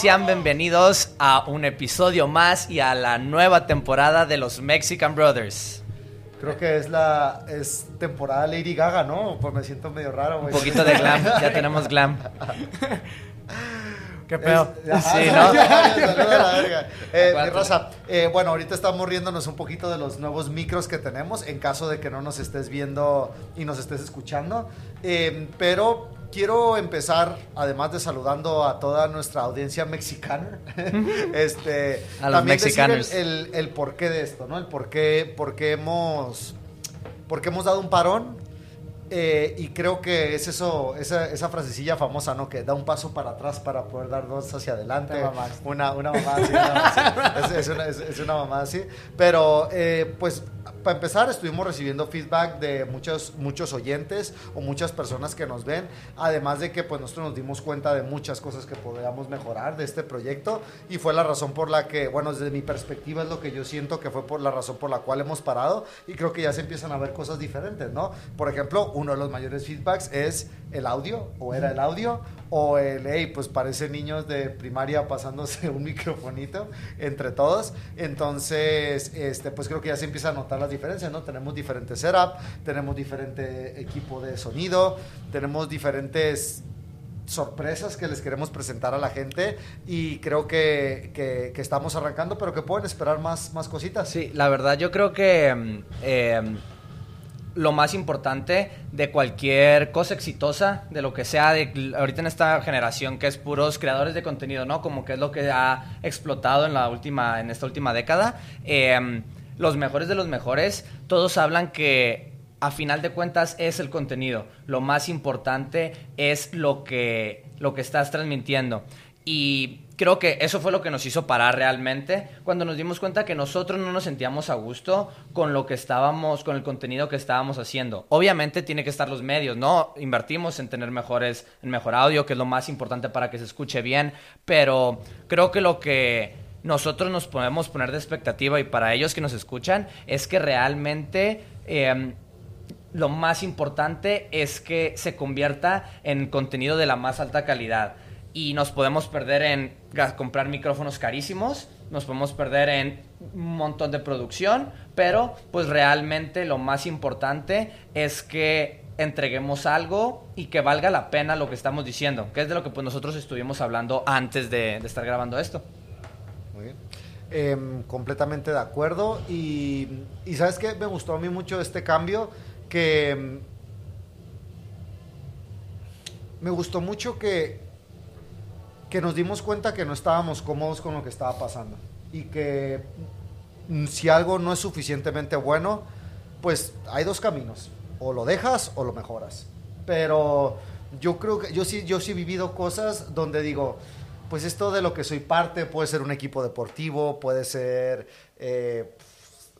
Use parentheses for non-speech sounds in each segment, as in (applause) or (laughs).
sean bienvenidos a un episodio más y a la nueva temporada de los Mexican Brothers. Creo que es la es temporada Lady Gaga, ¿no? Pues me siento medio raro, Un poquito de glam, ya (laughs) tenemos glam. ¿Qué pedo? sí, ¿no? (laughs) la verga. Eh, Rosa, eh, bueno, ahorita estamos riéndonos un poquito de los nuevos micros que tenemos, en caso de que no nos estés viendo y nos estés escuchando. Eh, pero quiero empezar, además de saludando a toda nuestra audiencia mexicana, (laughs) este, a los mexicanos. el, el, porqué de esto, ¿no? El por qué, por hemos, por qué hemos dado un parón eh, y creo que es eso, esa, esa, frasecilla famosa, ¿no? Que da un paso para atrás para poder dar dos hacia adelante. Una, una mamá así. (laughs) es, una, es, una, mamá así. Pero, eh, pues, para empezar, estuvimos recibiendo feedback de muchos, muchos oyentes o muchas personas que nos ven. Además de que, pues, nosotros nos dimos cuenta de muchas cosas que podríamos mejorar de este proyecto. Y fue la razón por la que, bueno, desde mi perspectiva es lo que yo siento que fue por la razón por la cual hemos parado. Y creo que ya se empiezan a ver cosas diferentes, ¿no? Por ejemplo, uno de los mayores feedbacks es el audio, o era el audio, o el, hey, pues parece niños de primaria pasándose un microfonito entre todos. Entonces, este, pues creo que ya se empieza a notar las diferencias, ¿no? Tenemos diferentes setup, tenemos diferente equipo de sonido, tenemos diferentes sorpresas que les queremos presentar a la gente y creo que, que, estamos arrancando, pero que pueden esperar más, más cositas. Sí, la verdad yo creo que... Mm, eh, lo más importante de cualquier cosa exitosa, de lo que sea, de, ahorita en esta generación que es puros creadores de contenido, ¿no? Como que es lo que ha explotado en, la última, en esta última década. Em, los mejores de los mejores, todos hablan que a final de cuentas es el contenido. Lo más importante es lo que, lo que estás transmitiendo. Y creo que eso fue lo que nos hizo parar realmente cuando nos dimos cuenta que nosotros no nos sentíamos a gusto con lo que estábamos, con el contenido que estábamos haciendo. Obviamente tiene que estar los medios, ¿no? Invertimos en tener mejores, en mejor audio, que es lo más importante para que se escuche bien, pero creo que lo que nosotros nos podemos poner de expectativa y para ellos que nos escuchan es que realmente em, lo más importante es que se convierta en contenido de la más alta calidad y nos podemos perder en comprar micrófonos carísimos, nos podemos perder en un montón de producción, pero pues realmente lo más importante es que entreguemos algo y que valga la pena lo que estamos diciendo, que es de lo que pues nosotros estuvimos hablando antes de, estar grabando esto. Muy bien. Em, completamente de acuerdo y, y sabes que me gustó a mí mucho este cambio que em, me gustó mucho que que nos dimos cuenta que no estábamos cómodos con lo que estaba pasando y que mm, si algo no es suficientemente bueno, pues hay dos caminos, o lo dejas o lo mejoras. Pero yo creo que yo sí, yo sí he vivido cosas donde digo, pues esto de lo que soy parte puede ser un equipo deportivo, puede ser eh,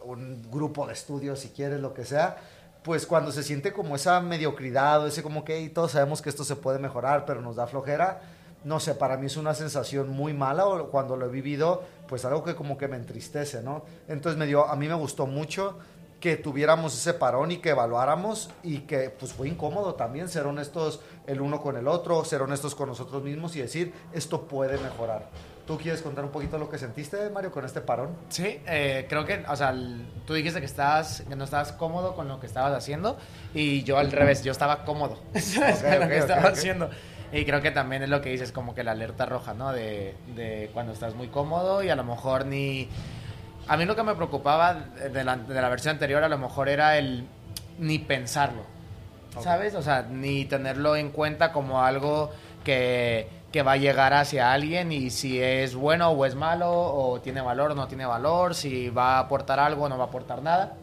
un grupo de estudios, si quieres, lo que sea. Pues cuando se siente como esa mediocridad, o ese como que todos sabemos que esto se puede mejorar, pero nos da flojera, no sé, para mí es una sensación muy mala o cuando lo he vivido, pues algo que como que me entristece, ¿no? Entonces me dio, a mí me gustó mucho que tuviéramos ese parón y que evaluáramos y que pues fue incómodo también ser honestos el uno con el otro, ser honestos con nosotros mismos y decir, esto puede mejorar. ¿Tú quieres contar un poquito lo que sentiste, Mario, con este parón? Sí, eh, creo que, o sea, tú dijiste que, estabas, que no estabas cómodo con lo que estabas haciendo y yo al revés, yo estaba cómodo (laughs) con lo que estaba haciendo. Y creo que también es lo que dices, como que la alerta roja, ¿no? De, de cuando estás muy cómodo y a lo mejor ni... A mí lo que me preocupaba de la, de la versión anterior a lo mejor era el ni pensarlo, ¿sabes? O sea, ni tenerlo en cuenta como algo que, que, va a llegar hacia alguien y si es bueno o es malo, o tiene valor o no tiene valor, si va a aportar algo o no va a aportar nada.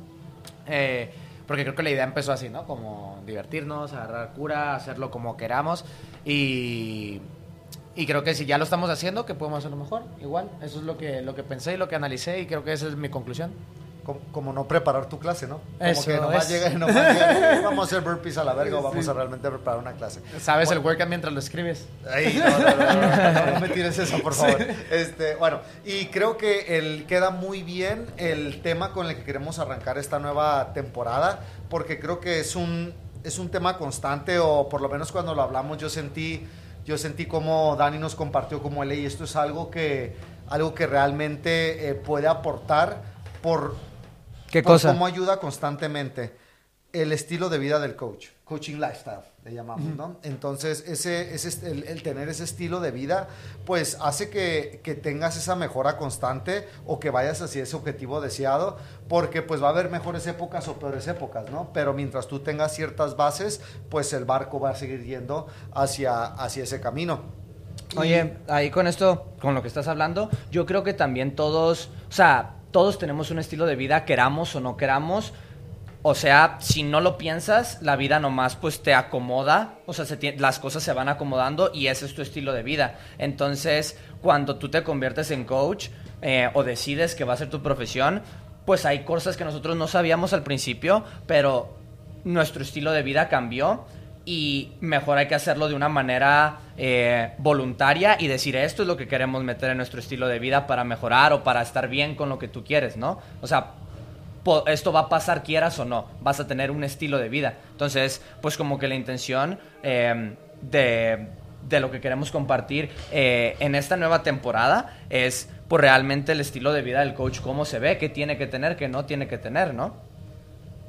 Eh, porque creo que la idea empezó así, ¿no? Como divertirnos, agarrar cura, hacerlo como queramos. Y, y creo que si ya lo estamos haciendo, que podemos hacerlo mejor. Igual, eso es lo que, lo que pensé y lo que analicé y creo que esa es mi conclusión. Como, no preparar tu clase, ¿no? Como que nomás llega, nomás llega, vamos a hacer burpees a la verga o vamos a realmente preparar una clase. ¿Sabes el workout mientras lo escribes? Ay, no, no, no, me tires eso, por favor. Este, bueno, y creo que el, queda muy bien el tema con el que queremos arrancar esta nueva temporada, porque creo que es un, es un tema constante, o por lo menos cuando lo hablamos yo sentí Yo sentí como Dani nos compartió como él y esto es algo que, algo que realmente eh, puede aportar por, ¿Qué por cosa? cómo ayuda constantemente el estilo de vida del coach, coaching lifestyle, le llamamos, ¿no? Entonces, ese, ese, el, el tener ese estilo de vida, pues hace que, que tengas esa mejora constante o que vayas hacia ese objetivo deseado, porque pues va a haber mejores épocas o peores épocas, ¿no? Pero mientras tú tengas ciertas bases, pues el barco va a seguir yendo hacia, hacia ese camino. Oye, ahí con esto, con lo que estás hablando, yo creo que también todos, o sea, todos tenemos un estilo de vida, queramos o no queramos. O sea, si no lo piensas, la vida nomás pues te acomoda, o sea, se las cosas se van acomodando y ese es tu estilo de vida. Entonces, cuando tú te conviertes en coach eh, o decides que va a ser tu profesión, pues hay cosas que nosotros no sabíamos al principio, pero nuestro estilo de vida cambió y mejor hay que hacerlo de una manera eh, voluntaria y decir esto es lo que queremos meter en nuestro estilo de vida para mejorar o para estar bien con lo que tú quieres, ¿no? O sea, esto va a pasar quieras o no, vas a tener un estilo de vida. Entonces, pues como que la intención eh, de, de lo que queremos compartir eh, en esta nueva temporada es pues realmente el estilo de vida del coach, cómo se ve, qué tiene que tener, qué no tiene que tener, ¿no?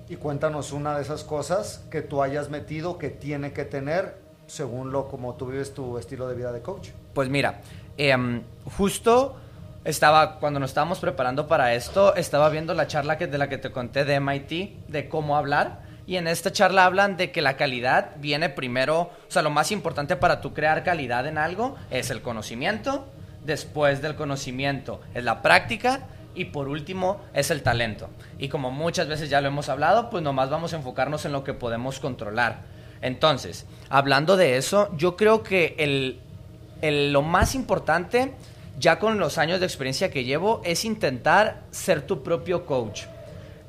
Y cuéntanos una de esas cosas que tú hayas metido que tiene que tener según lo como tú vives tu estilo de vida de coach. Pues mira, em, justo estaba, cuando nos estábamos preparando para esto, estaba viendo la charla que, de la que te conté de MIT, de cómo hablar. Y en esta charla hablan de que la calidad viene primero, o sea, lo más importante para tú crear calidad en algo es el conocimiento, después del conocimiento es la práctica y por último es el talento. Y como muchas veces ya lo hemos hablado, pues nomás vamos a enfocarnos en lo que podemos controlar. Entonces, hablando de eso, yo creo que el, el- lo más importante, ya con los años de experiencia que llevo, es intentar ser tu propio coach.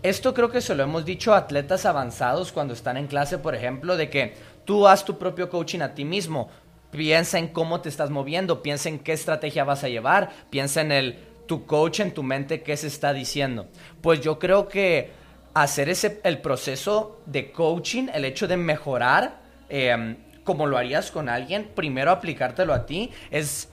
Esto creo que se lo hemos dicho a atletas avanzados cuando están en clase, por ejemplo, de que tú haz tu propio coaching a ti mismo. Piensa en cómo te estás moviendo, piensa en qué estrategia vas a llevar, piensa en el tu coach en tu mente qué se está diciendo. Pues yo creo que hacer ese el proceso de coaching, el hecho de mejorar, eh, como lo harías con alguien, primero aplicártelo a ti, es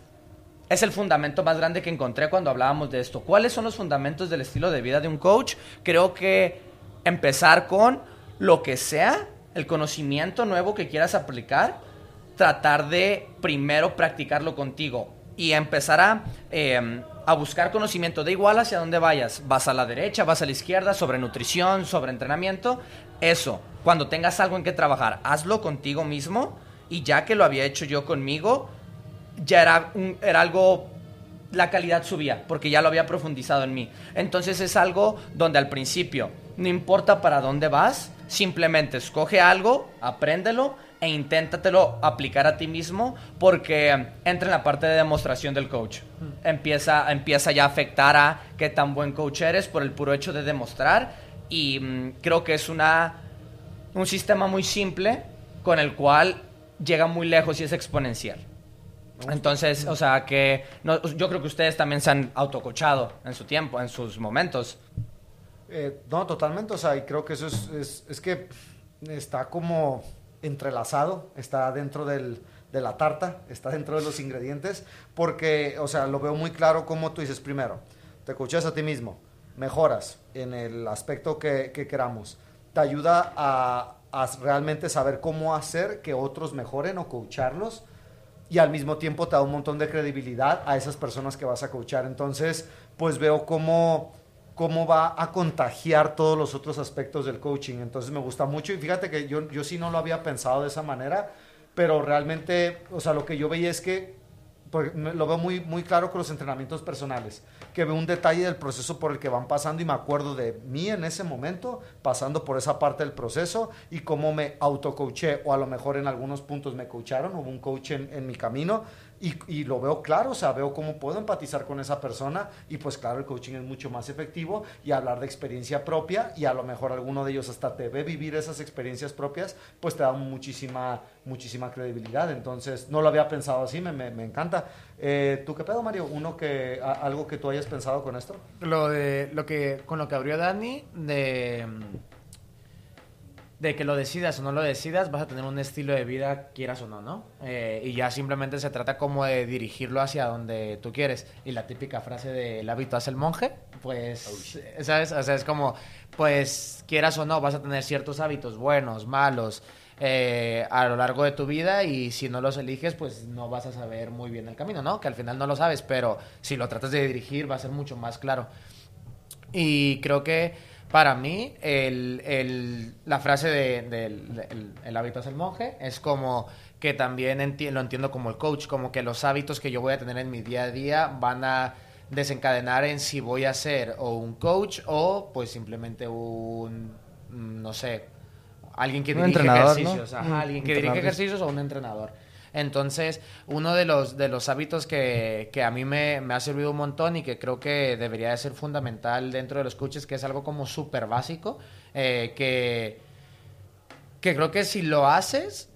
es el fundamento más grande que encontré cuando hablábamos de esto. ¿Cuáles son los fundamentos del estilo de vida de un coach? Creo que empezar con lo que sea, el conocimiento nuevo que quieras aplicar, tratar de primero practicarlo contigo y empezar a, eh, a buscar conocimiento. Da igual hacia dónde vayas. Vas a la derecha, vas a la izquierda, sobre nutrición, sobre entrenamiento. Eso, cuando tengas algo en que trabajar, hazlo contigo mismo. Y ya que lo había hecho yo conmigo, ya era, un- era algo, la calidad subía, porque ya lo había profundizado en mí. Entonces es algo donde al principio, no importa para dónde vas, simplemente escoge algo, apréndelo e inténtatelo aplicar a ti mismo, porque entra en la parte de demostración del coach. Empieza, empieza ya a afectar a qué tan buen coach eres por el puro hecho de demostrar, y mm, creo que es una, un sistema muy simple con el cual llega muy lejos y es exponencial. Entonces, o sea, que no- yo creo que ustedes también se han autocochado en su tiempo, en sus momentos. Eh, no, totalmente, o sea, y creo que eso es, es, es que está como entrelazado, está dentro del, de la tarta, está dentro de los ingredientes, porque, o sea, lo veo muy claro como tú dices, primero, te coacheas a ti mismo, mejoras en el aspecto que, que queramos, te ayuda a, a realmente saber cómo hacer que otros mejoren o coacharlos, y al mismo tiempo te da un montón de credibilidad a esas personas que vas a coachar. Entonces, pues veo cómo, cómo va a contagiar todos los otros aspectos del coaching. Entonces me gusta mucho y fíjate que yo, yo sí no lo había pensado de esa manera, pero realmente, o sea, lo que yo veía es que lo veo muy, muy claro con los entrenamientos personales, que veo un detalle del proceso por el que van pasando y me acuerdo de mí en ese momento, pasando por esa parte del proceso y cómo me autocoaché o a lo mejor en algunos puntos me coacharon, hubo un coach en, en mi camino y, y lo veo claro, o sea, veo cómo puedo empatizar con esa persona y pues claro, el coaching es mucho más efectivo y hablar de experiencia propia y a lo mejor alguno de ellos hasta te ve vivir esas experiencias propias, pues te da muchísima, muchísima credibilidad. Entonces, no lo había pensado así, me, me, encanta. Eh, ¿Tú qué pedo, Mario? ¿Uno que, a- algo que tú hayas pensado con esto? Lo de lo que con lo que abrió Dani de de que lo decidas o no lo decidas, vas a tener un estilo de vida, quieras o no, ¿no? Eh, y ya simplemente se trata como de dirigirlo hacia donde tú quieres. Y la típica frase de el hábito hace el monje, pues, ¿sabes? O sea, es como, pues, quieras o no, vas a tener ciertos hábitos buenos, malos, eh, a lo largo de tu vida y si no los eliges, pues no vas a saber muy bien el camino, ¿no? Que al final no lo sabes, pero si lo tratas de dirigir va a ser mucho más claro. Y creo que para mí el, la frase de, el, hábito es el monje es como que también lo entiendo como el coach, como que los hábitos que yo voy a tener en mi día a día van a desencadenar en si voy a ser o un coach o pues simplemente un, no sé, alguien que dirige ejercicios, alguien que dirige ejercicios o un entrenador. Entonces, uno de los, de los hábitos que, a mí me, ha servido un montón y que creo que debería de ser fundamental dentro de los coaches, que es algo como súper básico, eh, que, que creo que si lo haces,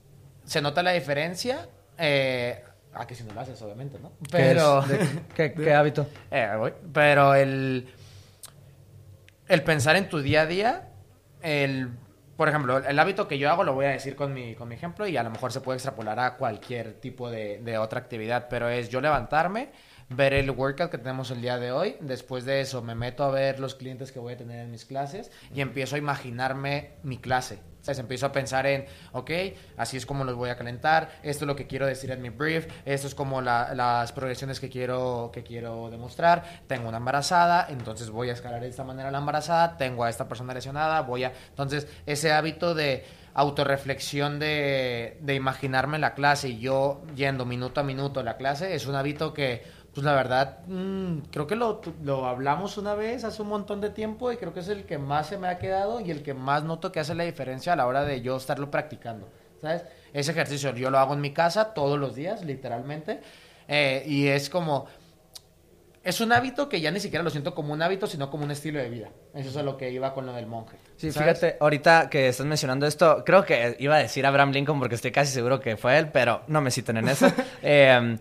se nota la diferencia. Eh, ah, que si no lo haces, obviamente, ¿no? Pero... (laughs) ¿Qué, ¿Qué, hábito? Eh, pero el, el pensar en tu día a día, el por ejemplo, el hábito que yo hago lo voy a decir con mi, con mi ejemplo y a lo mejor se puede extrapolar a cualquier tipo de, de otra actividad, pero es yo levantarme, ver el workout que tenemos el día de hoy. Después de eso me meto a ver los clientes que voy a tener en mis clases y empiezo a imaginarme mi clase. Entonces empiezo a pensar en, ok, así es como los voy a calentar, esto es lo que quiero decir en mi brief, esto es como las progresiones que quiero, que quiero demostrar. Tengo una embarazada, entonces voy a escalar de esta manera la embarazada, tengo a esta persona lesionada, voy a... Entonces ese hábito de autorreflexión de, de imaginarme la clase y yo yendo minuto a minuto a la clase es un hábito que pues la verdad, mm, creo que lo, lo, hablamos una vez hace un montón de tiempo y creo que es el que más se me ha quedado y el que más noto que hace la diferencia a la hora de yo estarlo practicando. ¿Sabes? Ese ejercicio yo lo hago en mi casa todos los días, literalmente. Eh, y es como. Es un hábito que ya ni siquiera lo siento como un hábito, sino como un estilo de vida. Eso es lo que iba con lo del monje. Sí, fíjate, ahorita que estás mencionando esto, creo que iba a decir Abraham Lincoln porque estoy casi seguro que fue él, pero no me citen en eso. (laughs) eh,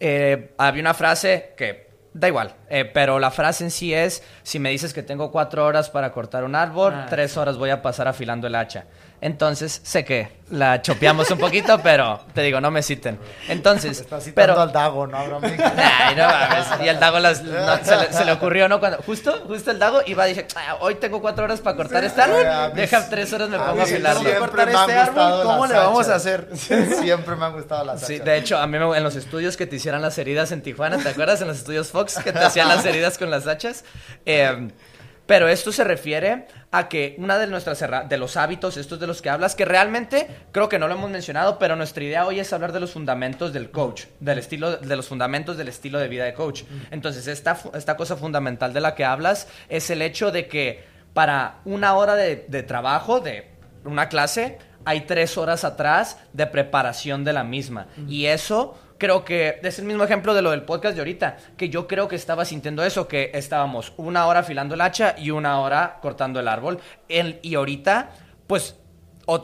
eh, había una frase que da igual, eh, pero la frase en sí es, si me dices que tengo cuatro horas para cortar un árbol, ah. tres horas voy a pasar afilando el hacha. Entonces, sé que la chopeamos un poquito, (laughs) pero te digo, no me citen. Entonces, Está citando pero... al Dago, ¿no, bro? (laughs) Y el Dago se, le, ocurrió, ¿no? Cuando, justo, justo el Dago iba, dije, ah, hoy tengo cuatro horas para cortar este árbol, deja tres horas, me pongo a afilarlo. cortar este árbol, ¿cómo le vamos a hacer? (laughs) Siempre me han gustado las Sí, de hecho, a mí en los estudios que te hicieran las heridas en Tijuana, ¿te acuerdas? En los estudios Fox, que te hacían las heridas con las hachas. Eh, pero esto se refiere a que una de nuestras de los hábitos, estos de los que hablas, que realmente creo que no lo hemos mencionado, pero nuestra idea hoy es hablar de los fundamentos del coach, del estilo, de los fundamentos del estilo de vida de coach. Entonces, esta, esta cosa fundamental de la que hablas es el hecho de que para una hora de, de trabajo, de una clase, hay tres horas atrás de preparación de la misma. Y eso creo que es el mismo ejemplo de lo del podcast de ahorita, que yo creo que estaba sintiendo eso, que estábamos una hora afilando el hacha y una hora cortando el árbol. y ahorita, pues,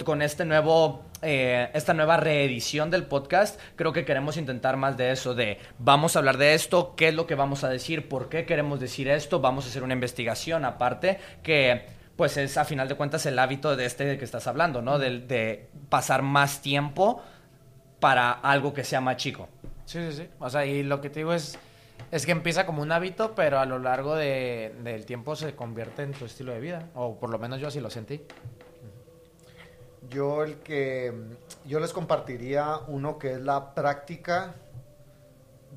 con este nuevo eh, esta nueva reedición del podcast, creo que queremos intentar más de eso, de vamos a hablar de esto, qué es lo que vamos a decir, por qué queremos decir esto, vamos a hacer una investigación aparte, que pues es a final de cuentas el hábito de este que estás hablando, ¿no? De, de pasar más tiempo para algo que sea más chico. Sí, sí, sí. O sea, y lo que te digo es, es que empieza como un hábito, pero a lo largo de, del tiempo se convierte en tu estilo de vida. O por lo menos yo así lo sentí. Yo el que yo les compartiría uno que es la práctica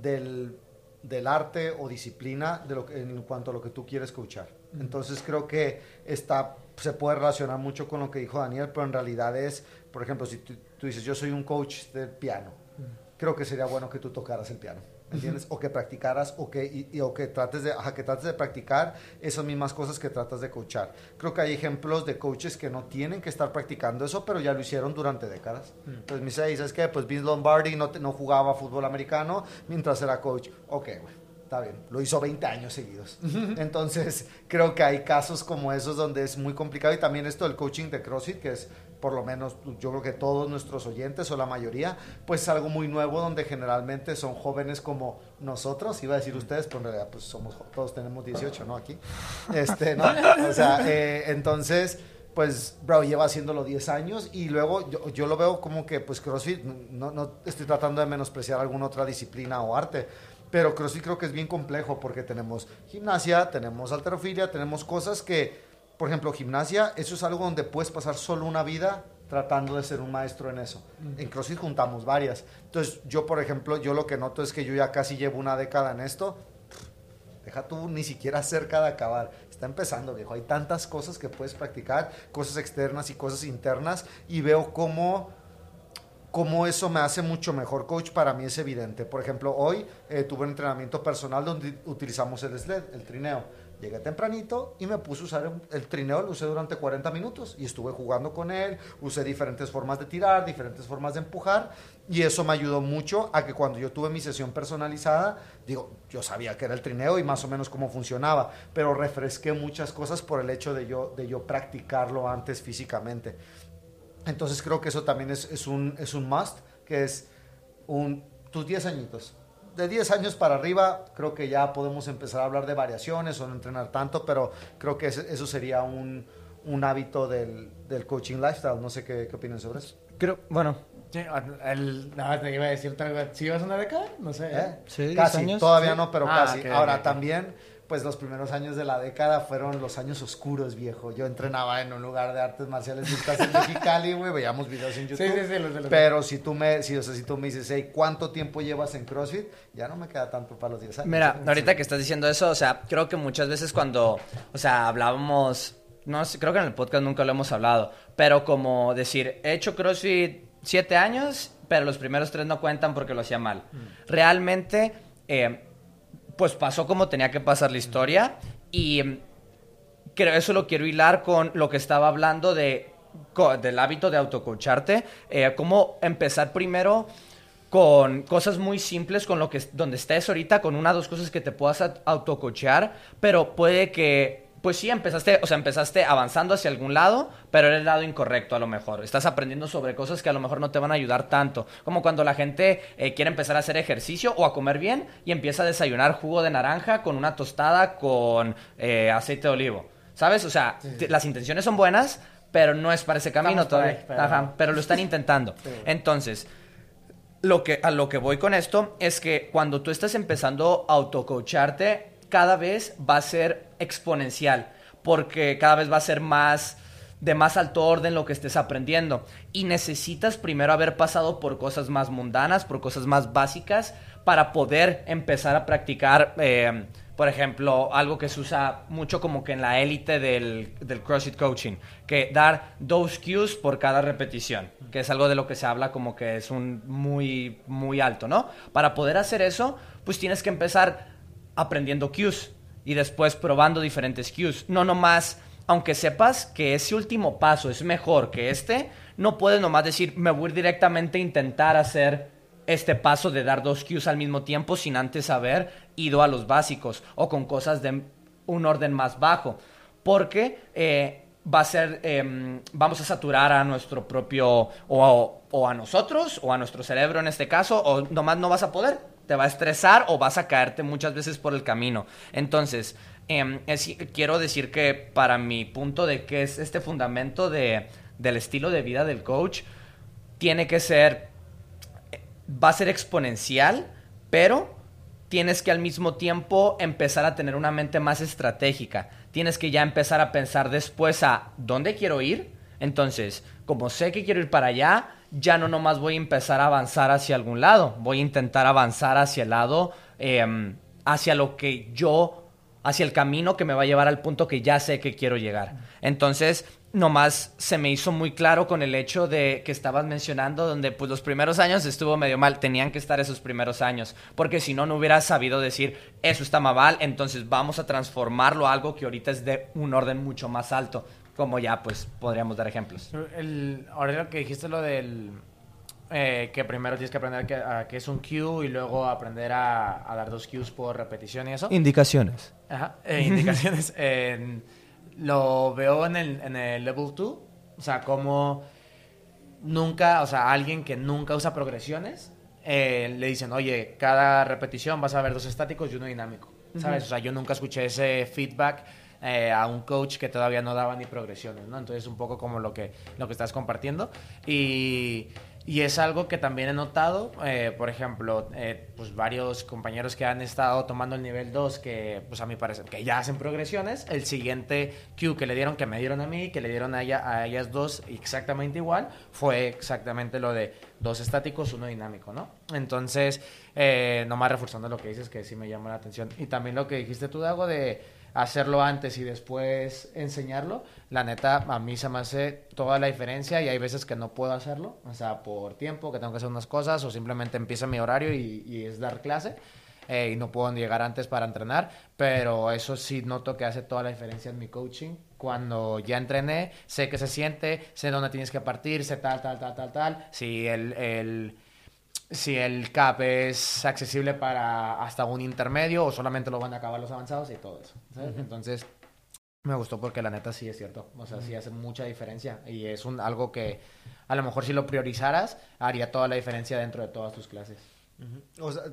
del, del arte o disciplina de lo en cuanto a lo que tú quieres escuchar. Entonces creo que está, se puede relacionar mucho con lo que dijo Daniel, pero en realidad es, por ejemplo, si tú, tú dices, yo soy un coach de piano, creo que sería bueno que tú tocaras el piano. ¿Entiendes? O que practicaras o que, y, o que, trates de, que trates de practicar esas mismas cosas que tratas de coachar. Creo que hay ejemplos de coaches que no tienen que estar practicando eso, pero ya lo hicieron durante décadas. Entonces me dice, ¿sabes qué? Pues Vince Lombardi no, no jugaba fútbol americano mientras era coach. Ok, bueno está bien, lo hizo 20 años seguidos. Entonces, creo que hay casos como esos donde es muy complicado y también esto del coaching de CrossFit, que es por lo menos yo creo que todos nuestros oyentes o la mayoría, pues es algo muy nuevo donde generalmente son jóvenes como nosotros, iba a decir ustedes, pero en realidad pues somos, todos tenemos 18, ¿no? Aquí. Este, ¿no? O sea, eh, entonces pues, bro, lleva haciéndolo 10 años y luego yo, yo lo veo como que, pues, CrossFit, no, no estoy tratando de menospreciar alguna otra disciplina o arte, pero CrossFit creo que es bien complejo porque tenemos gimnasia, tenemos alterofilia, tenemos cosas que, por ejemplo, gimnasia, eso es algo donde puedes pasar solo una vida tratando de ser un maestro en eso. En CrossFit juntamos varias. Entonces, yo, por ejemplo, yo lo que noto es que yo ya casi llevo una década en esto. Deja tú ni siquiera cerca de acabar. Está empezando, viejo. Hay tantas cosas que puedes practicar, cosas externas y cosas internas, y veo cómo, cómo eso me hace mucho mejor coach. Para mí es evidente. Por ejemplo, hoy eh, tuve un entrenamiento personal donde utilizamos el sled, el trineo Llegué tempranito y me puse a usar el trineo, lo usé durante 40 minutos y estuve jugando con él, usé diferentes formas de tirar, diferentes formas de empujar y eso me ayudó mucho a que cuando yo tuve mi sesión personalizada, digo, yo sabía que era el trineo y más o menos cómo funcionaba, pero refresqué muchas cosas por el hecho de yo, de yo practicarlo antes físicamente. Entonces creo que eso también es, es, un, es un must, que es un, tus 10 añitos de 10 años para arriba, creo que ya podemos empezar a hablar de variaciones o no entrenar tanto, pero creo que eso sería un, un hábito del, del, coaching lifestyle. No sé qué, qué opinan sobre eso. Creo, bueno. Sí, el, no, te iba a decir, ¿si vas una década? No sé. ¿Eh? Sí, casi, años? todavía no, pero ah, casi. Ahora también pues los primeros años de la década fueron los años oscuros, viejo. Yo entrenaba en un lugar de artes marciales mixtas en Mexicali, güey, veíamos videos en YouTube. Sí, sí, sí, los los Pero si tú me, si, o sea, si tú me dices, hey, ¿cuánto tiempo llevas en CrossFit? Ya no me queda tanto para los 10 años. Mira, ahorita que estás diciendo eso, o sea, creo que muchas veces cuando, o sea, hablábamos, no sé, creo que en el podcast nunca lo hemos hablado, pero como decir, he hecho CrossFit siete años, pero los primeros tres no cuentan porque lo hacía mal. Mm. Realmente... Eh, pues pasó como tenía que pasar la historia y mm, creo eso lo quiero hilar con lo que estaba hablando de, del hábito de autocoacharte, eh, cómo empezar primero con cosas muy simples, con lo que donde estés ahorita, con una o dos cosas que te puedas autocoachar, pero puede que pues sí, empezaste, o sea, empezaste avanzando hacia algún lado, pero era el lado incorrecto a lo mejor. Estás aprendiendo sobre cosas que a lo mejor no te van a ayudar tanto. Como cuando la gente eh, quiere empezar a hacer ejercicio o a comer bien y empieza a desayunar jugo de naranja con una tostada con eh, aceite de olivo. ¿Sabes? O sea, las intenciones son buenas, pero no es para ese camino todavía. pero... lo están intentando. (laughs) Entonces, lo que, a lo que voy con esto es que cuando tú estás empezando a autocoacharte, cada vez va a ser exponencial, porque cada vez va a ser más de más alto orden lo que estés aprendiendo. Y necesitas primero haber pasado por cosas más mundanas, por cosas más básicas, para poder empezar a practicar, eh, por ejemplo, algo que se usa mucho como que en la élite del, del CrossFit Coaching, que dar dos cues por cada repetición, que es algo de lo que se habla como que es un muy, muy alto, ¿no? Para poder hacer eso, pues tienes que empezar aprendiendo cues y después probando diferentes cues. No nomás, aunque sepas que ese último paso es mejor que este, no puedes nomás decir, me voy directamente a intentar hacer este paso de dar dos cues al mismo tiempo sin antes haber ido a los básicos o con cosas de un orden más bajo. Porque eh, va a ser, em, vamos a saturar a nuestro propio, o o a nosotros, o a nuestro cerebro en este caso, o nomás no vas a poder te va a estresar o vas a caerte muchas veces por el camino. Entonces, em, quiero decir que para mi punto de que es este fundamento de, del estilo de vida del coach, tiene que ser, va a ser exponencial, pero tienes que al mismo tiempo empezar a tener una mente más estratégica. Tienes que ya empezar a pensar después a dónde quiero ir. Entonces, como sé que quiero ir para allá, ya no nomás voy a empezar a avanzar hacia algún lado, voy a intentar avanzar hacia el lado, em, hacia lo que yo, hacia el camino que me va a llevar al punto que ya sé que quiero llegar. Entonces, nomás se me hizo muy claro con el hecho de que estabas mencionando, donde pues los primeros años estuvo medio mal, tenían que estar esos primeros años, porque si no, no hubieras sabido decir, eso está mal, entonces vamos a transformarlo a algo que ahorita es de un orden mucho más alto como ya pues podríamos dar ejemplos. El, ahora lo que dijiste lo del eh, que primero tienes que aprender que, es un cue y luego aprender a, dar dos cues por repetición y eso. Indicaciones. Ajá, (laughs) eh, indicaciones. lo veo en el, en el level 2, o sea, como nunca, o sea, alguien que nunca usa progresiones, eh, le dicen, oye, cada repetición vas a ver dos estáticos y uno dinámico, ¿sabes? O sea, yo nunca escuché ese feedback eh, a un coach que todavía no daba ni progresiones, ¿no? Entonces un poco como lo que, lo que estás compartiendo. Y y es algo que también he notado, eh, por ejemplo, eh, pues varios compañeros que han estado tomando el nivel 2, que pues a mí parece que ya hacen progresiones, el siguiente Q que le dieron, que me dieron a mí, que le dieron a, ella, a ellas dos exactamente igual, fue exactamente lo de dos estáticos, uno dinámico, ¿no? Entonces, eh, nomás reforzando lo que dices, que sí me llama la atención. Y también lo que dijiste tú, Dago, de hacerlo antes y después enseñarlo, la neta, a mí se me hace toda la diferencia y hay veces que no puedo hacerlo, o sea, por tiempo, que tengo que hacer unas cosas o simplemente empieza mi horario y, es dar clase. Eh, y no puedo llegar antes para entrenar, pero eso sí noto que hace toda la diferencia en mi coaching. Cuando ya entrené, sé que se siente, sé dónde tienes que partir, sé tal, tal, tal, tal, tal. Si el, el si el CAP es accesible para hasta un intermedio o solamente lo van a acabar los avanzados y todo eso. Entonces, me gustó porque la neta sí es cierto. O sea, sí hace mucha diferencia y es un, algo que a lo mejor si lo priorizaras haría toda la diferencia dentro de todas tus clases. O sea,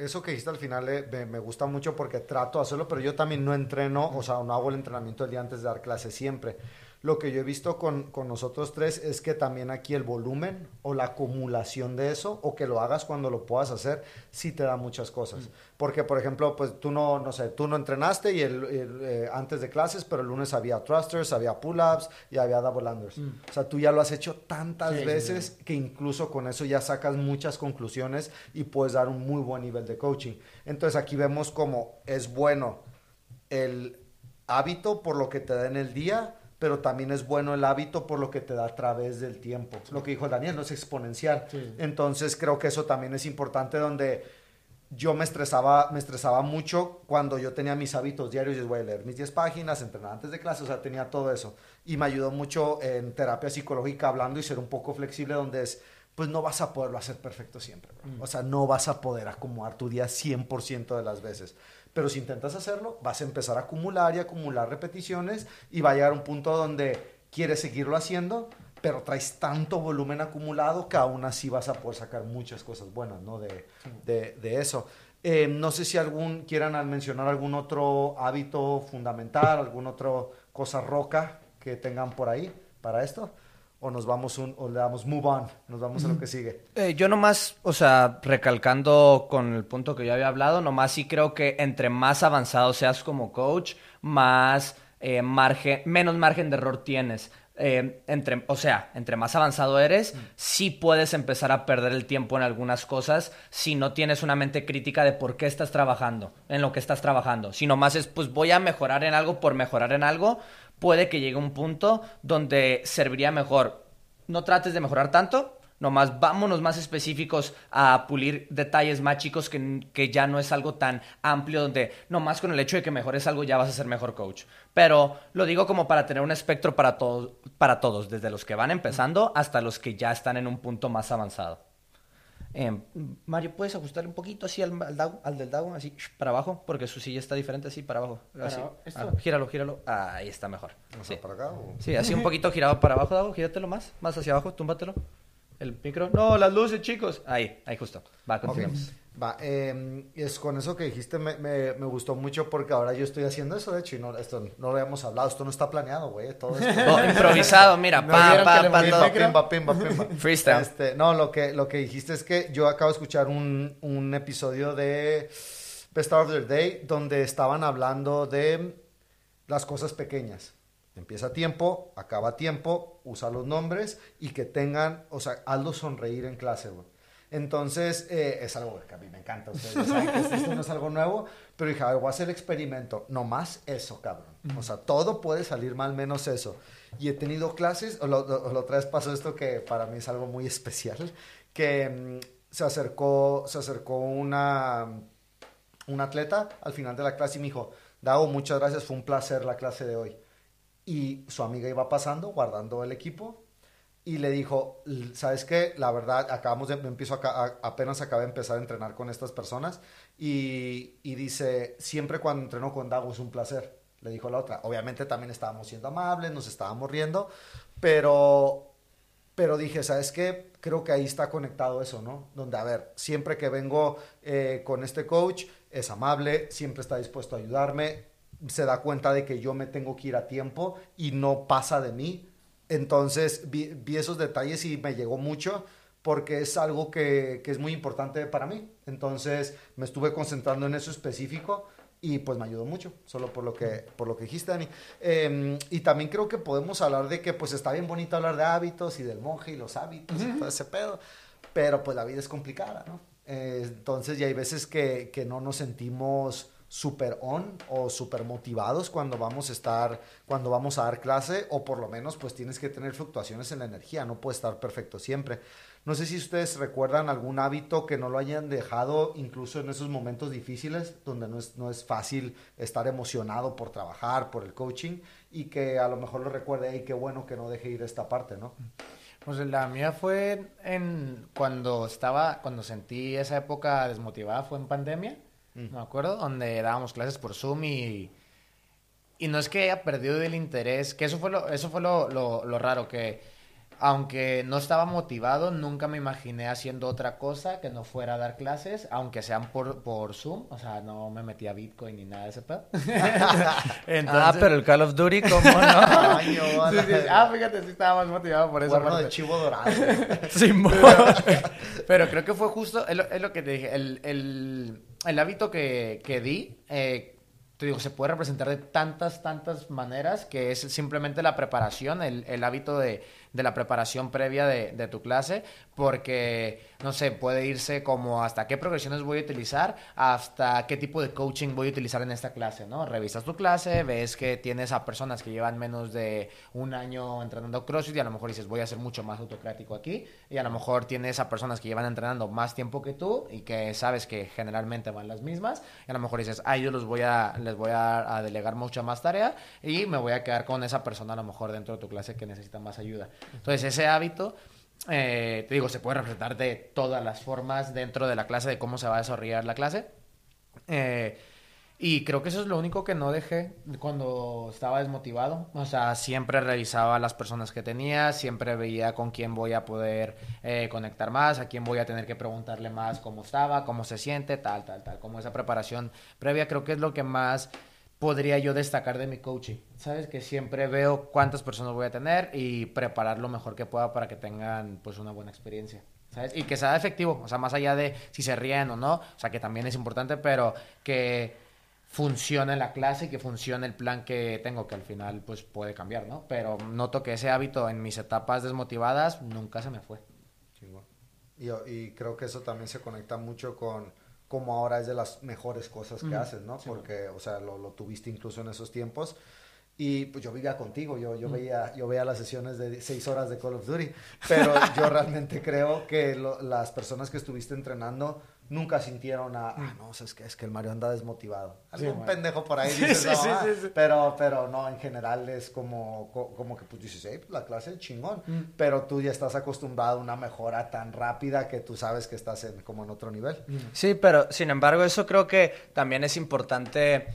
eso que dijiste al final eh, me, me, gusta mucho porque trato de hacerlo, pero yo también no entreno, o sea, no hago el entrenamiento el día antes de dar clase siempre. Lo que yo he visto con, con, nosotros tres es que también aquí el volumen o la acumulación de eso, o que lo hagas cuando lo puedas hacer, sí te da muchas cosas. Mm. Porque, por ejemplo, pues tú no, no sé, tú no entrenaste y el, eh, antes de clases, pero el lunes había thrusters, había pull-ups y había double unders. Mm. O sea, tú ya lo has hecho tantas veces que incluso con eso ya sacas muchas conclusiones y puedes dar un muy buen nivel de coaching. Entonces aquí vemos cómo es bueno el hábito por lo que te da en el día, pero también es bueno el hábito por lo que te da a través del tiempo. Lo que dijo Daniel, no es exponencial. Entonces creo que eso también es importante donde yo me estresaba, me estresaba mucho cuando yo tenía mis hábitos diarios, y voy a leer mis 10 páginas, entrenar antes de clase, o sea, tenía todo eso. Y me ayudó mucho en terapia psicológica hablando y ser un poco flexible donde es, pues no vas a poderlo hacer perfecto siempre. Mm. O sea, no vas a poder acomodar tu día 100% de las veces. Pero si intentas hacerlo, vas a empezar a acumular y acumular repeticiones y va a llegar un punto donde quieres seguirlo haciendo, pero traes tanto volumen acumulado que aún así vas a poder sacar muchas cosas buenas ¿no? de, de, eso. Eh, no sé si algún quieran mencionar algún otro hábito fundamental, alguna otra cosa roca que tengan por ahí para esto o nos vamos un, o le damos move on, nos vamos a lo que sigue. Eh, yo nomás, o sea, recalcando con el punto que yo había hablado, nomás sí creo que entre más avanzado seas como coach, más eh, margen, menos margen de error tienes. Eh, entre, o sea, entre más avanzado eres, sí puedes empezar a perder el tiempo en algunas cosas si no tienes una mente crítica de por qué estás trabajando, en lo que estás trabajando. Si nomás es, pues voy a mejorar en algo por mejorar en algo, puede que llegue un punto donde serviría mejor. No trates de mejorar tanto, nomás vámonos más específicos a pulir detalles más chicos que, que, ya no es algo tan amplio donde nomás con el hecho de que mejores algo ya vas a ser mejor coach. Pero lo digo como para tener un espectro para, todos para todos, desde los que van empezando hasta los que ya están en un punto más avanzado. Eh, Mario, ¿puedes ajustar un poquito así al, al, del Dago? Así, para abajo, porque su silla está diferente así para abajo. Así. Ah, gíralo, gíralo. ahí está mejor. Sí. para acá? Sí, así un poquito girado para abajo, Dago. Gíratelo más. Más hacia abajo, túmbatelo. El micro. No, las luces, chicos. Ahí, ahí justo. Va, continuamos. Va, eh, es con eso que dijiste me, me, me, gustó mucho porque ahora yo estoy haciendo eso, de hecho, y no, esto no lo habíamos hablado, esto no está planeado, güey, todo esto. (laughs) improvisado, mira, pa, pa, pa, pimba, pimba, pimba. (laughs) Freestyle. Este, no, lo que, lo que dijiste es que yo acabo de escuchar un, un episodio de Best of the Day donde estaban hablando de las cosas pequeñas. Empieza a tiempo, acaba a tiempo, usa los nombres y que tengan, o sea, hazlo sonreír en clase, güey. Entonces, eh, es algo que a mí me encanta. Ustedes saben que esto no es algo nuevo, pero dije, a ver, voy a hacer el experimento. No más eso, cabrón. O sea, todo puede salir mal menos eso. Y he tenido clases, o, lo, otra vez pasó esto que para mí es algo muy (laughs) especial, que mm, se acercó, se acercó una, un atleta al final de la clase y me dijo, Dago, muchas gracias, fue un placer la clase de hoy. Y su amiga iba pasando, guardando el equipo, y le dijo, ¿sabes qué? La verdad, acabamos de, empiezo apenas acabé de empezar a entrenar con estas personas y, y, dice, siempre cuando entreno con Dago es un placer, le dijo la otra. Obviamente también estábamos siendo amables, nos estábamos riendo, pero, pero dije, ¿sabes qué? Creo que ahí está conectado eso, ¿no? Donde, a ver, siempre que vengo eh, con este coach es amable, siempre está dispuesto a ayudarme, se da cuenta de que yo me tengo que ir a tiempo y no pasa de mí. Entonces vi, vi esos detalles y me llegó mucho porque es algo que, que, es muy importante para mí. Entonces me estuve concentrando en eso específico y pues me ayudó mucho, solo por lo que, por lo que dijiste, Dani. Eh, y también creo que podemos hablar de que pues está bien bonito hablar de hábitos y del monje y los hábitos y todo ese pedo, pero pues la vida es complicada, ¿no? Eh, entonces y hay veces que, que no nos sentimos super on o super motivados cuando vamos a estar, cuando vamos a dar clase, o por lo menos pues tienes que tener fluctuaciones en la energía, no puede estar perfecto siempre. No sé si ustedes recuerdan algún hábito que no lo hayan dejado incluso en esos momentos difíciles, donde no es, no es fácil estar emocionado por trabajar, por el coaching, y que a lo mejor lo recuerde, y qué bueno que no deje ir esta parte, ¿no? Pues la mía fue en cuando estaba, cuando sentí esa época desmotivada, fue en pandemia, mm. me acuerdo, donde dábamos clases por Zoom y, y no es que haya perdido el interés, que eso fue lo, eso fue lo, lo, lo raro, que aunque no estaba motivado, nunca me imaginé haciendo otra cosa que no fuera a dar clases, aunque sean por, por Zoom. O sea, no me metí a Bitcoin ni nada de ese pedo. (laughs) Ah, pero el Call of Duty, ¿cómo no? (laughs) ah, fíjate, sí estaba más motivado por eso. Bueno, de chivo dorado. (laughs) sí, pero, creo que fue justo, es lo, que te dije, el, el, el hábito que, que di... Eh, te digo, se puede representar de tantas, tantas maneras que es simplemente la preparación, el, el hábito de, de la preparación previa de, tu clase, porque, no sé, puede irse como hasta qué progresiones voy a utilizar, hasta qué tipo de coaching voy a utilizar en esta clase, ¿no? Revisas tu clase, ves que tienes a personas que llevan menos de un año entrenando CrossFit y a lo mejor dices, voy a ser mucho más autocrático aquí, y a lo mejor tienes a personas que llevan entrenando más tiempo que tú y que sabes que generalmente van las mismas, y a lo mejor dices, ah, yo los voy a, les voy a, a delegar mucha más tarea y me voy a quedar con esa persona a lo mejor dentro de tu clase que necesita más ayuda. Entonces, ese hábito, eh, te digo, se puede representar de todas las formas dentro de la clase, de cómo se va a desarrollar la clase. Eh, y creo que eso es lo único que no dejé cuando estaba desmotivado. O sea, siempre revisaba las personas que tenía, siempre veía con quién voy a poder eh, conectar más, a quién voy a tener que preguntarle más cómo estaba, cómo se siente, tal, tal, tal. Como esa preparación previa creo que es lo que más podría yo destacar de mi coaching. Sabes que siempre veo cuántas personas voy a tener y preparar lo mejor que pueda para que tengan pues una buena experiencia. ¿Sabes? Y que sea efectivo, o sea, más allá de si se ríen o no, o sea, que también es importante, pero que funcione la clase y que funcione el plan que tengo, que al final pues puede cambiar, ¿no? Pero noto que ese hábito en mis etapas desmotivadas nunca se me fue. Y, y creo que eso también se conecta mucho con como ahora es de las mejores cosas que haces, ¿no? Porque, o sea, lo, lo, tuviste incluso en esos tiempos. Y pues yo vivía contigo, yo, yo, veía, yo veía las sesiones de seis horas de Call of Duty, pero yo realmente (laughs) creo que las personas que estuviste entrenando nunca sintieron a, ah, no, es que, es que el Mario anda desmotivado. Algún pendejo por ahí (laughs) dice, no, ah", pero, pero no, en general es como, como que pues dices, hey, pues, la clase es chingón, mm. pero tú ya estás acostumbrado a una mejora tan rápida que tú sabes que estás en, como en otro nivel. Mm. Sí, pero sin embargo eso creo que también es importante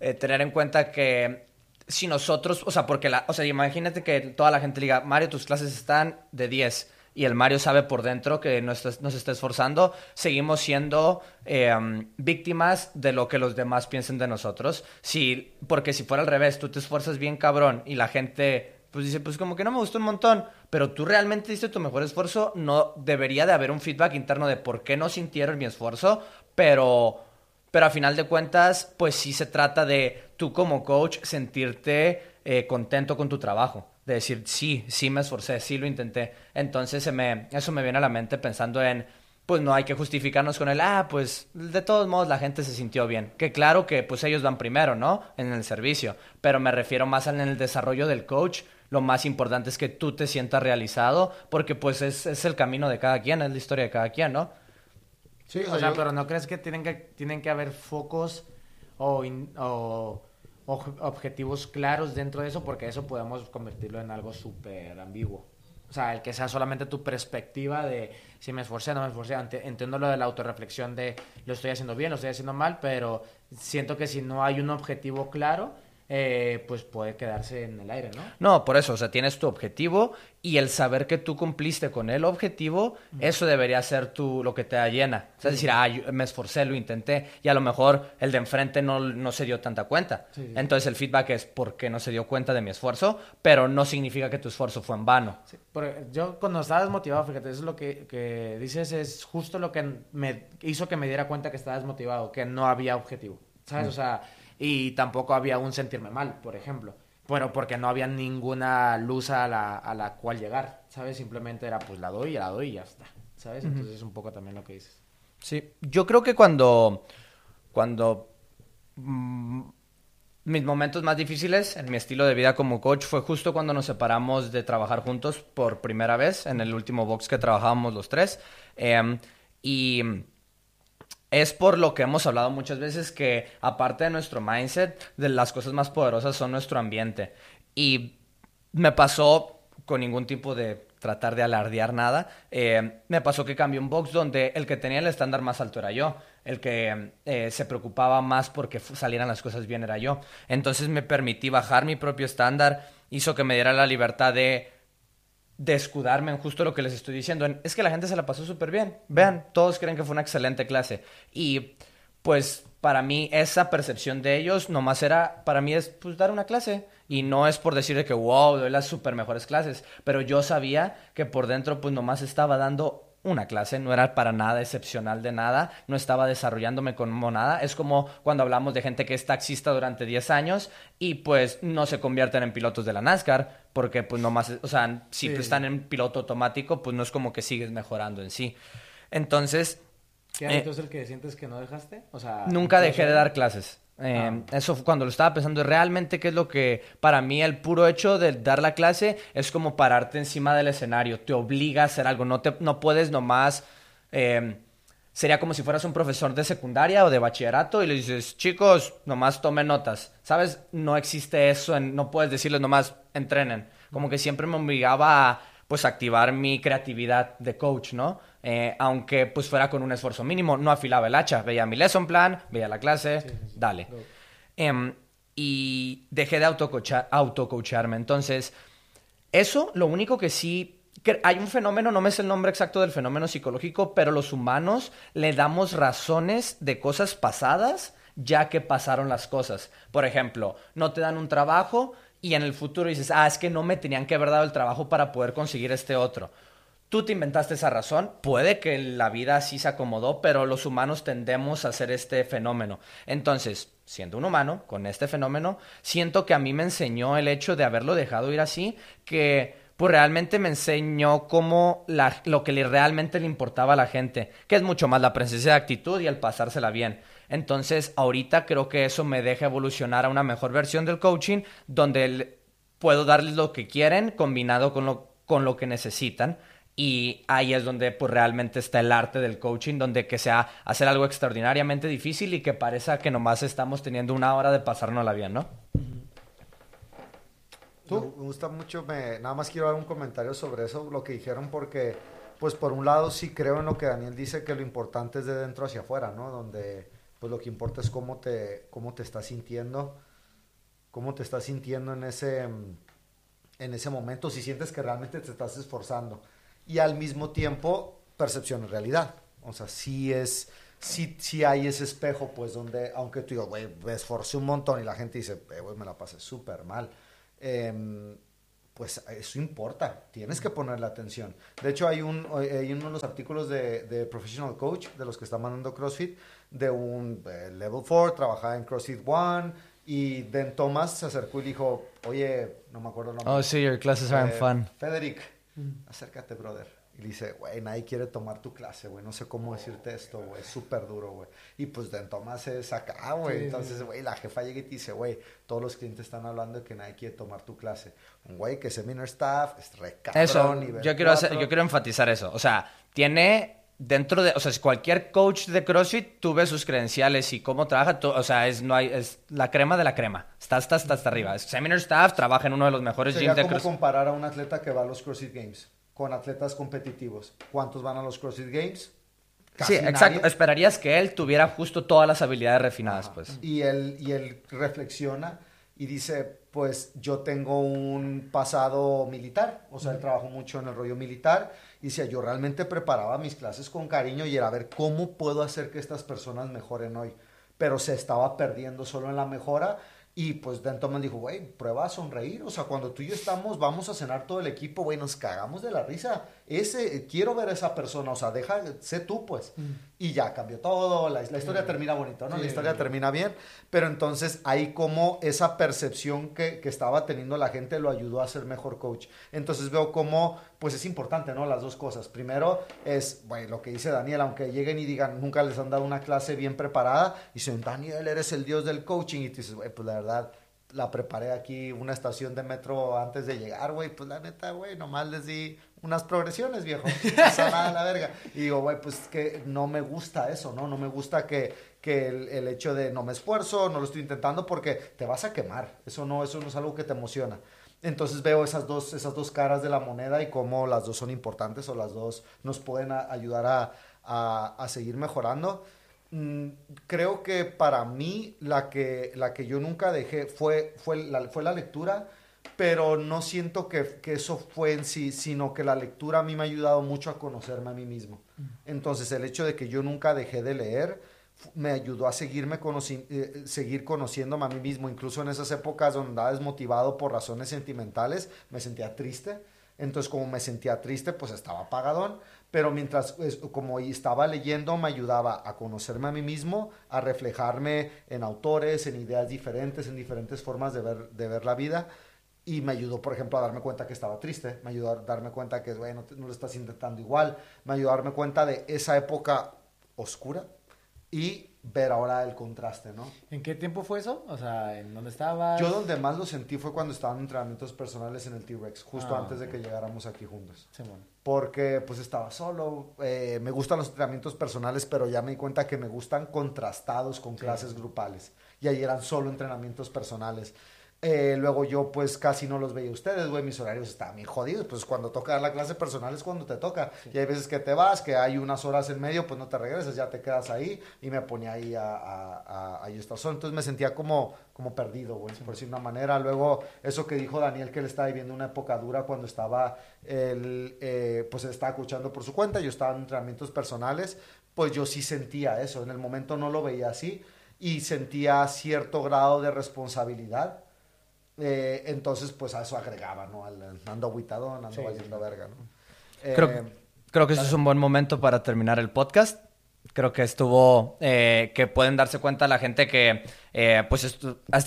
eh, tener en cuenta que si nosotros, o sea, porque la, o sea, imagínate que toda la gente diga, Mario, tus clases están de 10 y el Mario sabe por dentro que nos, está esforzando, seguimos siendo eh, víctimas de lo que los demás piensen de nosotros. Si, porque si fuera al revés, tú te esfuerzas bien cabrón y la gente pues dice, pues como que no me gustó un montón, pero tú realmente diste tu mejor esfuerzo, no debería de haber un feedback interno de por qué no sintieron mi esfuerzo, pero, pero a final de cuentas, pues sí se trata de tú como coach sentirte eh, contento con tu trabajo de decir, sí, sí me esforcé, sí lo intenté. Entonces se me, eso me viene a la mente pensando en, pues no hay que justificarnos con el, ah, pues de todos modos la gente se sintió bien. Que claro que pues ellos van primero, ¿no? En el servicio, pero me refiero más en el desarrollo del coach. Lo más importante es que tú te sientas realizado, porque pues es, es el camino de cada quien, es la historia de cada quien, ¿no? Sí, o, sea, pero ¿no crees que tienen que, tienen que haber focos o, o objetivos claros dentro de eso, porque eso podemos convertirlo en algo súper ambiguo. O sea, el que sea solamente tu perspectiva de si me esforcé no me esforcé. Entiendo lo de la autorreflexión de lo estoy haciendo bien, lo estoy haciendo mal, pero siento que si no hay un objetivo claro, eh, pues puede quedarse en el aire, ¿no? No, por eso, o sea, tienes tu objetivo y el saber que tú cumpliste con el objetivo, eso debería ser tu, lo que te da llena. O sea, es decir, ah, yo me esforcé, lo intenté y a lo mejor el de enfrente no, no se dio tanta cuenta. Entonces el feedback es porque no se dio cuenta de mi esfuerzo, pero no significa que tu esfuerzo fue en vano. yo cuando estaba desmotivado, fíjate, eso es lo que, que dices, es justo lo que me hizo que me diera cuenta que estaba desmotivado, que no había objetivo. ¿Sabes? O sea y tampoco había un sentirme mal, por ejemplo. Bueno, porque no había ninguna luz a la, a la cual llegar, ¿sabes? Simplemente era pues la doy, la doy y ya está, ¿sabes? Entonces es un poco también lo que dices. Sí, yo creo que cuando, cuando mm, mis momentos más difíciles en mi estilo de vida como coach fue justo cuando nos separamos de trabajar juntos por primera vez en el último box que trabajábamos los tres. Em, y es por lo que hemos hablado muchas veces que aparte de nuestro mindset, de las cosas más poderosas son nuestro ambiente. Y me pasó con ningún tipo de tratar de alardear nada, eh, me pasó que cambié un box donde el que tenía el estándar más alto era yo, el que eh, se preocupaba más porque salieran las cosas bien era yo. Entonces me permití bajar mi propio estándar, hizo que me diera la libertad de de escudarme en justo lo que les estoy diciendo. es que la gente se la pasó súper bien. Vean, todos creen que fue una excelente clase. Y pues para mí esa percepción de ellos nomás era, para mí es pues dar una clase. Y no es por decir que wow, doy las súper mejores clases. Pero yo sabía que por dentro pues nomás estaba dando una clase, no era para nada excepcional de nada, no estaba desarrollándome como nada. Es como cuando hablamos de gente que es taxista durante 10 años y pues no se convierten en pilotos de la NASCAR, porque pues nomás, o sea, si están en piloto automático, pues no es como que sigues mejorando en sí. Entonces... ¿Qué hábito es el que sientes que no dejaste? O sea, nunca dejé de dar clases. Eh, ah. Eso fue cuando lo estaba pensando. Realmente, ¿qué es lo que para mí el puro hecho de dar la clase es como pararte encima del escenario? Te obliga a hacer algo. No, te, no puedes nomás. Eh, sería como si fueras un profesor de secundaria o de bachillerato y le dices, chicos, nomás tomen notas. ¿Sabes? No existe eso. no puedes decirles nomás entrenen. Como que siempre me obligaba a pues activar mi creatividad de coach, ¿no? Eh, aunque pues fuera con un esfuerzo mínimo, no afilaba el hacha, veía mi lesson plan, veía la clase, dale. Em, y dejé de autocoacharme. Entonces, eso, lo único que sí hay un fenómeno, no me sé el nombre exacto del fenómeno psicológico, pero los humanos le damos razones de cosas pasadas ya que pasaron las cosas. Por ejemplo, no te dan un trabajo y en el futuro dices, ah, es que no me tenían que haber dado el trabajo para poder conseguir este otro. Tú te inventaste esa razón, puede que la vida así se acomodó, pero los humanos tendemos a hacer este fenómeno. Entonces, siendo un humano, con este fenómeno, siento que a mí me enseñó el hecho de haberlo dejado ir así, que pues realmente me enseñó cómo lo que le, realmente le importaba a la gente, que es mucho más la presencia de actitud y el pasársela bien. Entonces, ahorita creo que eso me deja evolucionar a una mejor versión del coaching, donde puedo darles lo que quieren combinado con lo, con lo que necesitan. Y ahí es donde pues, realmente está el arte del coaching, donde que sea hacer algo extraordinariamente difícil y que parezca que nomás estamos teniendo una hora de pasárnosla bien, ¿no? ¿Tú? Me gusta mucho, me, nada más quiero dar un comentario sobre eso, lo que dijeron, porque, pues por un lado sí creo en lo que Daniel dice, que lo importante es de dentro hacia afuera, ¿no? Donde pues lo que importa es cómo te, cómo te estás sintiendo, cómo te estás sintiendo en ese, en ese momento, si sientes que realmente te estás esforzando. Y al mismo tiempo, percepción de realidad. O sea, sí es, sí, sí hay ese espejo, pues, donde, aunque tú digas, güey, me esforcé un montón y la gente dice, eh, güey, me la pasé súper mal. Em, pues eso importa, tienes que ponerle atención. De hecho, hay, un, hay uno de los artículos de, de Professional Coach, de los que está mandando CrossFit, de un eh, Level 4, trabajaba en CrossFit One, y Den Thomas se acercó y dijo, oye, no me acuerdo el nombre. Oh, sí, your classes are eh, fun. Federic, acércate, brother. Y dice, güey, nadie quiere tomar tu clase, güey. No sé cómo decirte esto, güey. Es súper duro, güey. Y pues Den Thomas es acá, güey. Entonces, güey, la jefa llega y te dice, güey, todos los clientes están hablando de que nadie quiere tomar tu clase. Un güey que es seminar staff, es re Eso, yo quiero, yo quiero enfatizar eso. O sea, tiene dentro de, o sea, cualquier coach de CrossFit, tú ves sus credenciales y cómo trabaja, o sea, es, no hay, es la crema de la crema. Está hasta, hasta, hasta arriba. Es seminar staff, trabaja en uno de los mejores gyms de CrossFit. comparar a un atleta que va a los CrossFit Games con atletas competitivos. ¿Cuántos van a los CrossFit Games? sí, exacto. Esperarías que él tuviera justo todas las habilidades refinadas, pues. Y él, y él reflexiona y dice, pues yo tengo un pasado militar, o sea, él trabajó mucho en el rollo militar, y decía, yo realmente preparaba mis clases con cariño y era ver cómo puedo hacer que estas personas mejoren hoy, pero se estaba perdiendo solo en la mejora y pues Denton me dijo, güey, prueba a sonreír. O sea, cuando tú y yo estamos, vamos a cenar todo el equipo, güey, nos cagamos de la risa. Ese, quiero ver a esa persona, o sea, deja, sé tú, pues. Mm. Y ya cambió todo, la, historia termina bonito, ¿no? la historia termina bien. Pero entonces ahí como esa percepción que, que, estaba teniendo la gente lo ayudó a ser mejor coach. Entonces veo como, pues es importante, ¿no? Las dos cosas. Primero es, bueno, lo que dice Daniel, aunque lleguen y digan, nunca les han dado una clase bien preparada, y dicen, Daniel, eres el dios del coaching. Y tú dices, pues la verdad la preparé aquí una estación de metro antes de llegar, güey, pues la neta, güey, nomás les di unas progresiones, viejo. (laughs) No nada la verga. Y digo, güey, pues que no me gusta eso, ¿no? No me gusta que, que el, hecho de no me esfuerzo, no lo estoy intentando porque te vas a quemar. Eso no, eso no es algo que te emociona. Entonces veo esas dos, esas dos caras de la moneda y cómo las dos son importantes o las dos nos pueden ayudar a, a, a seguir mejorando. Mm, creo que para mí la que, la que yo nunca dejé fue, fue, la, fue la lectura, pero no siento que, que, eso fue en sí, sino que la lectura a mí me ha ayudado mucho a conocerme a mí mismo. Mm. Entonces el hecho de que yo nunca dejé de leer me ayudó a seguirme eh, seguir conociéndome a mí mismo, incluso en esas épocas donde andaba desmotivado por razones sentimentales, me sentía triste. Entonces, como me sentía triste, pues estaba apagadón pero mientras, como estaba leyendo, me ayudaba a conocerme a mí mismo, a reflejarme en autores, en ideas diferentes, en diferentes formas de ver, de ver la vida. Y me ayudó, por ejemplo, a darme cuenta que estaba triste, me ayudó a darme cuenta que, bueno, no lo estás intentando igual, me ayudó a darme cuenta de esa época oscura y ver ahora el contraste, ¿no? ¿En qué tiempo fue eso? O sea, ¿en dónde estabas? Yo donde más lo sentí fue cuando estaba en entrenamientos personales en el T-Rex, justo ah, antes de que llegáramos aquí juntos. Sí, bueno. Porque pues estaba solo, eh, me gustan los entrenamientos personales, pero ya me di cuenta que me gustan contrastados con clases grupales. Y ahí eran solo entrenamientos personales. Eh, luego yo pues casi no los veía ustedes, güey, mis horarios estaban bien jodidos, pues cuando toca dar la clase personal es cuando te toca. Y hay veces que te vas, que hay unas horas en medio, pues no te regresas, ya te quedas ahí y me ponía ahí a, a, a, estar solo. Entonces me sentía como, como perdido, güey, por decir una manera. Luego eso que dijo Daniel, que él estaba viviendo una época dura cuando estaba, él, eh, pues estaba escuchando por su cuenta, yo estaba en entrenamientos personales, pues yo sí sentía eso. En el momento no lo veía así y sentía cierto grado de responsabilidad eh, entonces, pues a eso agregaba, ¿no? ando aguitado, ando sí, verga, ¿no? creo, eh, creo, que eso es un buen momento para terminar el podcast. Creo que estuvo, eh, que pueden darse cuenta la gente que, pues,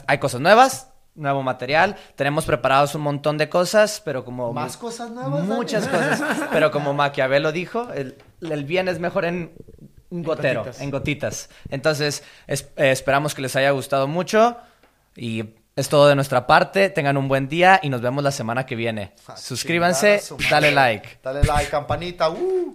hay cosas nuevas, nuevo material. Tenemos preparados un montón de cosas, pero como... ¿Más cosas nuevas? Muchas cosas. Pero como Maquiavelo dijo, el, el bien es mejor en un gotero, en gotitas. Entonces, esperamos que les haya gustado mucho y es todo de nuestra parte. Tengan un buen día y nos vemos la semana que viene. Suscríbanse, dale like. Dale like, campanita. Uh.